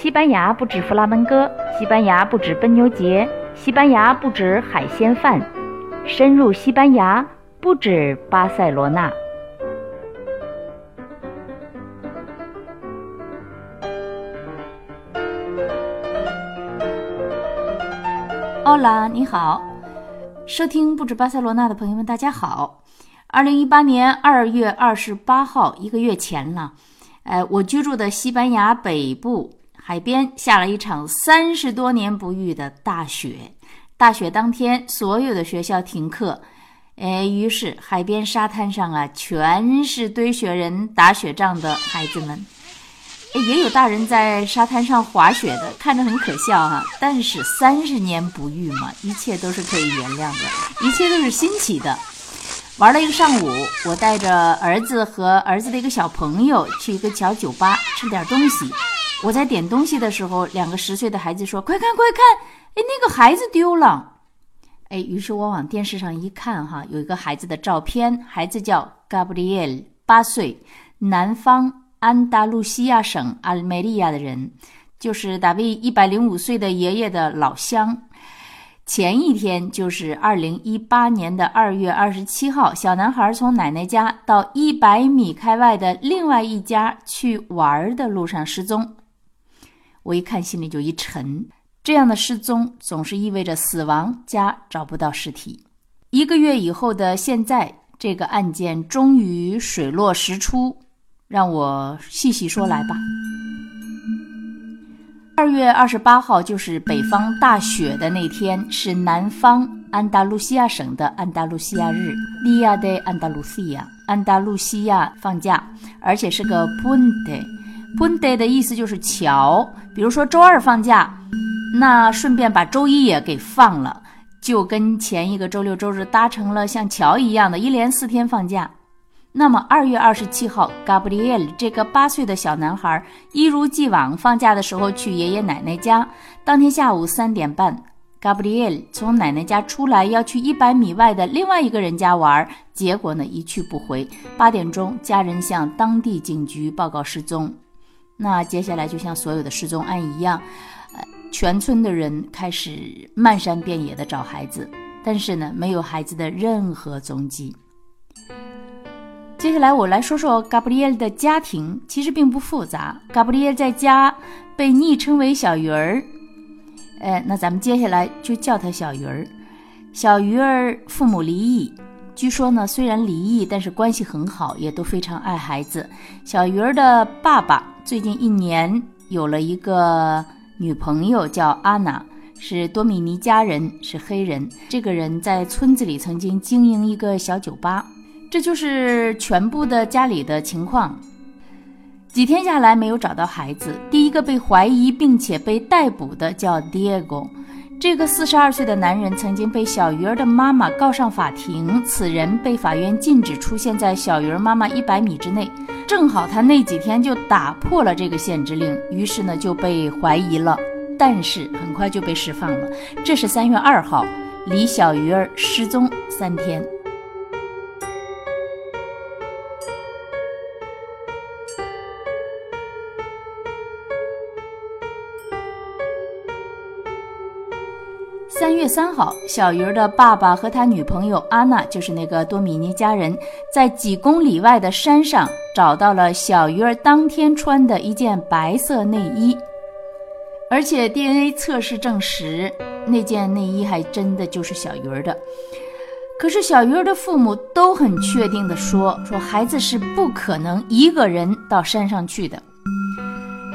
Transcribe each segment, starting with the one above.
西班牙不止弗拉门戈，西班牙不止奔牛节，西班牙不止海鲜饭，深入西班牙不止巴塞罗那。欧拉，你好，收听不止巴塞罗那的朋友们，大家好。二零一八年二月二十八号，一个月前了，呃，我居住的西班牙北部。海边下了一场三十多年不遇的大雪，大雪当天，所有的学校停课。哎，于是海边沙滩上啊，全是堆雪人、打雪仗的孩子们。也有大人在沙滩上滑雪的，看着很可笑哈。但是三十年不遇嘛，一切都是可以原谅的，一切都是新奇的。玩了一个上午，我带着儿子和儿子的一个小朋友去一个小酒吧吃点东西。我在点东西的时候，两个十岁的孩子说：“快看，快看！哎，那个孩子丢了。”哎，于是我往电视上一看，哈，有一个孩子的照片，孩子叫 Gabriel，八岁，南方安达卢西亚省阿梅利亚的人，就是大卫一百零五岁的爷爷的老乡。前一天就是二零一八年的二月二十七号，小男孩从奶奶家到一百米开外的另外一家去玩的路上失踪。我一看，心里就一沉。这样的失踪总是意味着死亡加找不到尸体。一个月以后的现在，这个案件终于水落石出。让我细细说来吧。二月二十八号就是北方大雪的那天，是南方安达卢西亚省的安达卢西亚日 （Dia de Andalucía）。安达卢西亚放假，而且是个 Puente。Puente 的意思就是桥，比如说周二放假，那顺便把周一也给放了，就跟前一个周六周日搭成了像桥一样的，一连四天放假。那么二月二十七号，Gabriel 这个八岁的小男孩一如既往放假的时候去爷爷奶奶家。当天下午三点半，Gabriel 从奶奶家出来，要去一百米外的另外一个人家玩，结果呢一去不回。八点钟，家人向当地警局报告失踪。那接下来就像所有的失踪案一样，呃，全村的人开始漫山遍野的找孩子，但是呢，没有孩子的任何踪迹。接下来我来说说 Gabriel 的家庭，其实并不复杂。Gabriel 在家被昵称为小鱼儿，呃，那咱们接下来就叫他小鱼儿。小鱼儿父母离异。据说呢，虽然离异，但是关系很好，也都非常爱孩子。小鱼儿的爸爸最近一年有了一个女朋友，叫安娜，是多米尼加人，是黑人。这个人在村子里曾经经营一个小酒吧。这就是全部的家里的情况。几天下来没有找到孩子，第一个被怀疑并且被逮捕的叫 Diego。这个四十二岁的男人曾经被小鱼儿的妈妈告上法庭，此人被法院禁止出现在小鱼儿妈妈一百米之内。正好他那几天就打破了这个限制令，于是呢就被怀疑了，但是很快就被释放了。这是三月二号，李小鱼儿失踪三天。月三号，小鱼儿的爸爸和他女朋友安娜，就是那个多米尼加人，在几公里外的山上找到了小鱼儿当天穿的一件白色内衣，而且 DNA 测试证实那件内衣还真的就是小鱼儿的。可是小鱼儿的父母都很确定地说，说孩子是不可能一个人到山上去的。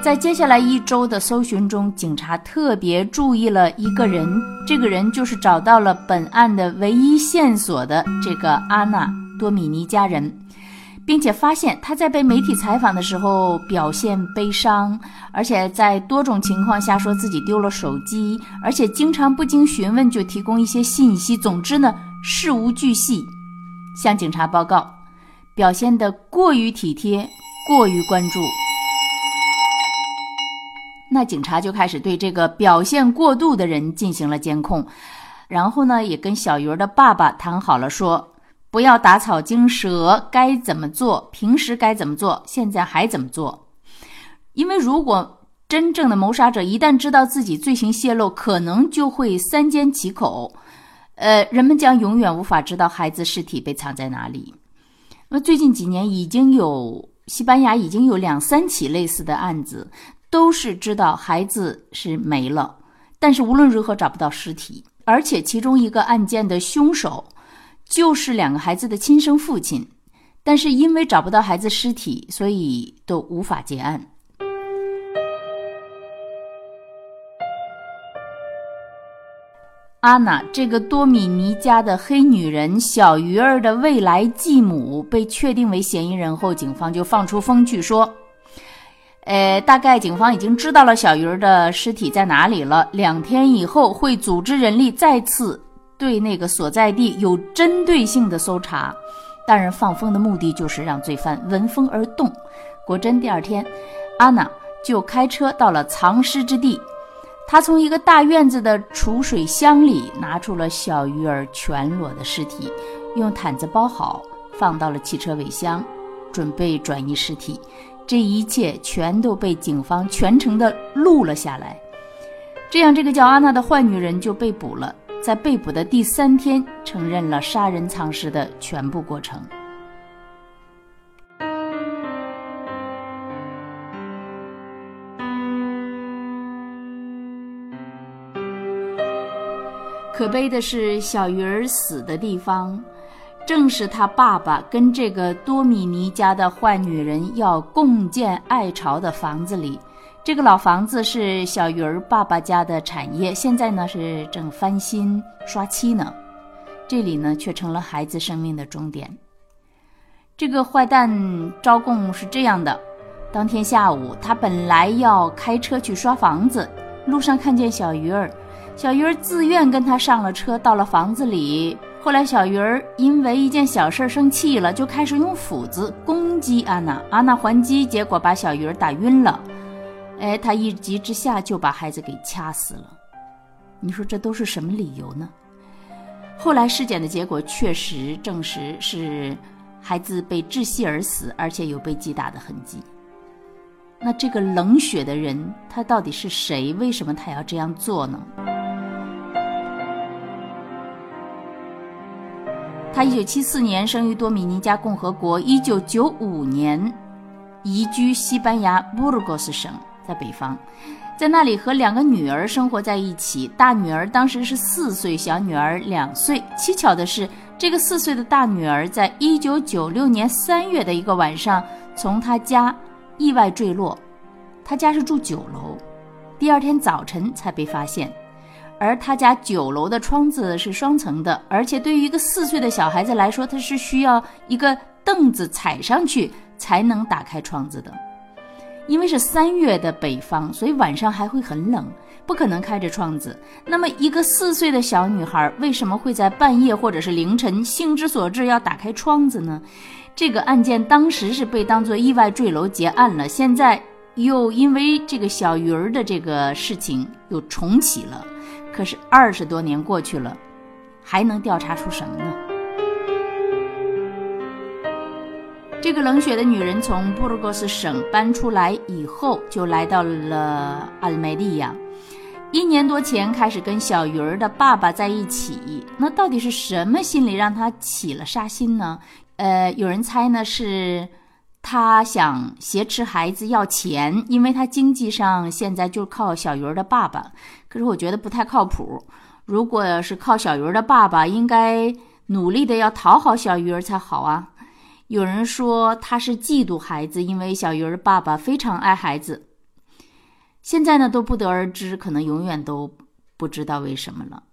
在接下来一周的搜寻中，警察特别注意了一个人，这个人就是找到了本案的唯一线索的这个阿纳多米尼加人，并且发现他在被媒体采访的时候表现悲伤，而且在多种情况下说自己丢了手机，而且经常不经询问就提供一些信息，总之呢事无巨细向警察报告，表现得过于体贴，过于关注。那警察就开始对这个表现过度的人进行了监控，然后呢，也跟小鱼儿的爸爸谈好了，说不要打草惊蛇，该怎么做，平时该怎么做，现在还怎么做？因为如果真正的谋杀者一旦知道自己罪行泄露，可能就会三缄其口，呃，人们将永远无法知道孩子尸体被藏在哪里。那最近几年已经有西班牙已经有两三起类似的案子，都是知道孩子是没了，但是无论如何找不到尸体，而且其中一个案件的凶手就是两个孩子的亲生父亲，但是因为找不到孩子尸体，所以都无法结案。安娜这个多米尼加的黑女人小鱼儿的未来继母被确定为嫌疑人后，警方就放出风去说：“呃，大概警方已经知道了小鱼儿的尸体在哪里了。两天以后会组织人力再次对那个所在地有针对性的搜查。当然，放风的目的就是让罪犯闻风而动。果真，第二天，阿娜就开车到了藏尸之地。”他从一个大院子的储水箱里拿出了小鱼儿全裸的尸体，用毯子包好，放到了汽车尾箱，准备转移尸体。这一切全都被警方全程的录了下来。这样，这个叫阿娜的坏女人就被捕了。在被捕的第三天，承认了杀人藏尸的全部过程。可悲的是，小鱼儿死的地方，正是他爸爸跟这个多米尼家的坏女人要共建爱巢的房子里。这个老房子是小鱼儿爸爸家的产业，现在呢是正翻新刷漆呢。这里呢却成了孩子生命的终点。这个坏蛋招供是这样的：当天下午，他本来要开车去刷房子，路上看见小鱼儿。小鱼儿自愿跟他上了车，到了房子里。后来，小鱼儿因为一件小事生气了，就开始用斧子攻击安娜。安娜还击，结果把小鱼儿打晕了。哎，他一急之下就把孩子给掐死了。你说这都是什么理由呢？后来尸检的结果确实证实是孩子被窒息而死，而且有被击打的痕迹。那这个冷血的人，他到底是谁？为什么他要这样做呢？他一九七四年生于多米尼加共和国，一九九五年移居西班牙布鲁戈斯省，在北方，在那里和两个女儿生活在一起。大女儿当时是四岁，小女儿两岁。蹊跷的是，这个四岁的大女儿在一九九六年三月的一个晚上，从他家意外坠落。他家是住九楼，第二天早晨才被发现。而他家九楼的窗子是双层的，而且对于一个四岁的小孩子来说，他是需要一个凳子踩上去才能打开窗子的。因为是三月的北方，所以晚上还会很冷，不可能开着窗子。那么，一个四岁的小女孩为什么会在半夜或者是凌晨兴之所至要打开窗子呢？这个案件当时是被当作意外坠楼结案了，现在又因为这个小鱼儿的这个事情又重启了。可是二十多年过去了，还能调查出什么呢？这个冷血的女人从布鲁克斯省搬出来以后，就来到了阿尔梅利亚。一年多前开始跟小鱼儿的爸爸在一起，那到底是什么心理让他起了杀心呢？呃，有人猜呢是。他想挟持孩子要钱，因为他经济上现在就靠小鱼儿的爸爸。可是我觉得不太靠谱。如果是靠小鱼儿的爸爸，应该努力的要讨好小鱼儿才好啊。有人说他是嫉妒孩子，因为小鱼儿爸爸非常爱孩子。现在呢都不得而知，可能永远都不知道为什么了。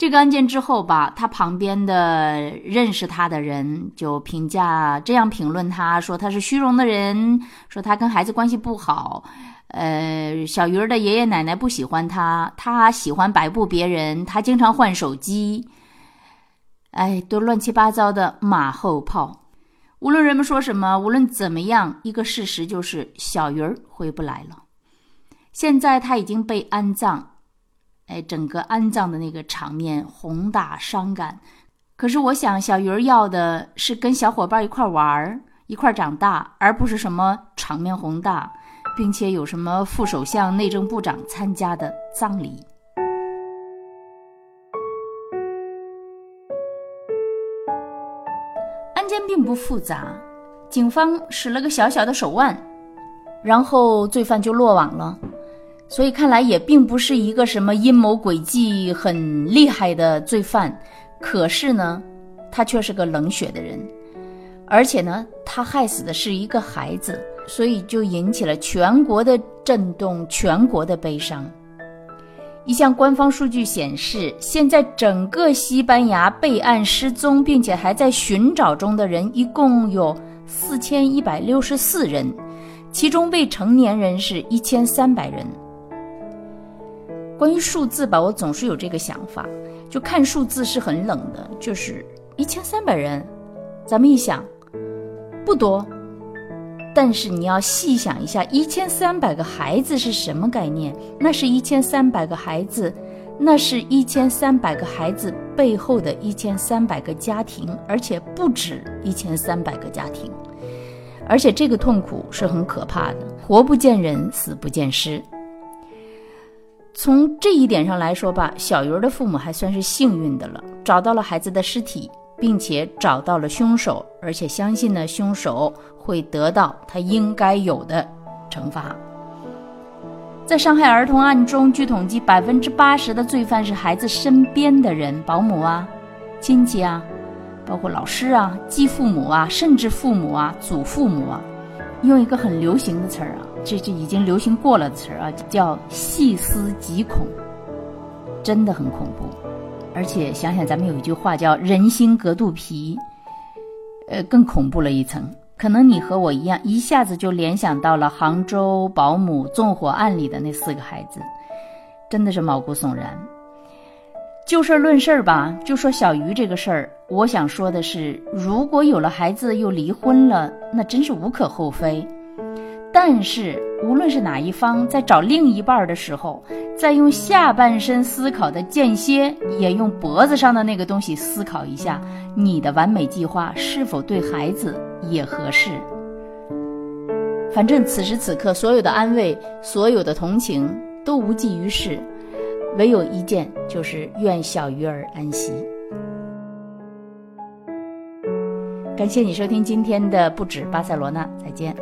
这个案件之后吧，他旁边的认识他的人就评价这样评论他，说他是虚荣的人，说他跟孩子关系不好，呃，小鱼儿的爷爷奶奶不喜欢他，他喜欢摆布别人，他经常换手机，哎，都乱七八糟的马后炮。无论人们说什么，无论怎么样，一个事实就是小鱼儿回不来了。现在他已经被安葬。哎，整个安葬的那个场面宏大伤感，可是我想小鱼儿要的是跟小伙伴一块玩儿，一块长大，而不是什么场面宏大。并且有什么副首相、内政部长参加的葬礼。案件并不复杂，警方使了个小小的手腕，然后罪犯就落网了。所以看来也并不是一个什么阴谋诡计很厉害的罪犯，可是呢，他却是个冷血的人。而且呢，他害死的是一个孩子，所以就引起了全国的震动，全国的悲伤。一项官方数据显示，现在整个西班牙备案失踪并且还在寻找中的人一共有四千一百六十四人，其中未成年人是一千三百人。关于数字吧，我总是有这个想法，就看数字是很冷的，就是一千三百人，咱们一想。不多，但是你要细想一下，一千三百个孩子是什么概念？那是一千三百个孩子，那是一千三百个孩子背后的一千三百个家庭，而且不止一千三百个家庭，而且这个痛苦是很可怕的，活不见人，死不见尸。从这一点上来说吧，小鱼儿的父母还算是幸运的了，找到了孩子的尸体。并且找到了凶手，而且相信呢，凶手会得到他应该有的惩罚。在伤害儿童案中，据统计，百分之八十的罪犯是孩子身边的人，保姆啊、亲戚啊，包括老师啊、继父母啊，甚至父母啊、祖父母啊。用一个很流行的词儿啊，这这已经流行过了的词儿啊，叫“细思极恐”，真的很恐怖。而且想想，咱们有一句话叫“人心隔肚皮”，呃，更恐怖了一层。可能你和我一样，一下子就联想到了杭州保姆纵火案里的那四个孩子，真的是毛骨悚然。就事论事儿吧，就说小鱼这个事儿，我想说的是，如果有了孩子又离婚了，那真是无可厚非。但是，无论是哪一方，在找另一半的时候，在用下半身思考的间歇，也用脖子上的那个东西思考一下，你的完美计划是否对孩子也合适。反正此时此刻，所有的安慰，所有的同情都无济于事，唯有一件，就是愿小鱼儿安息。感谢你收听今天的不止巴塞罗那，再见。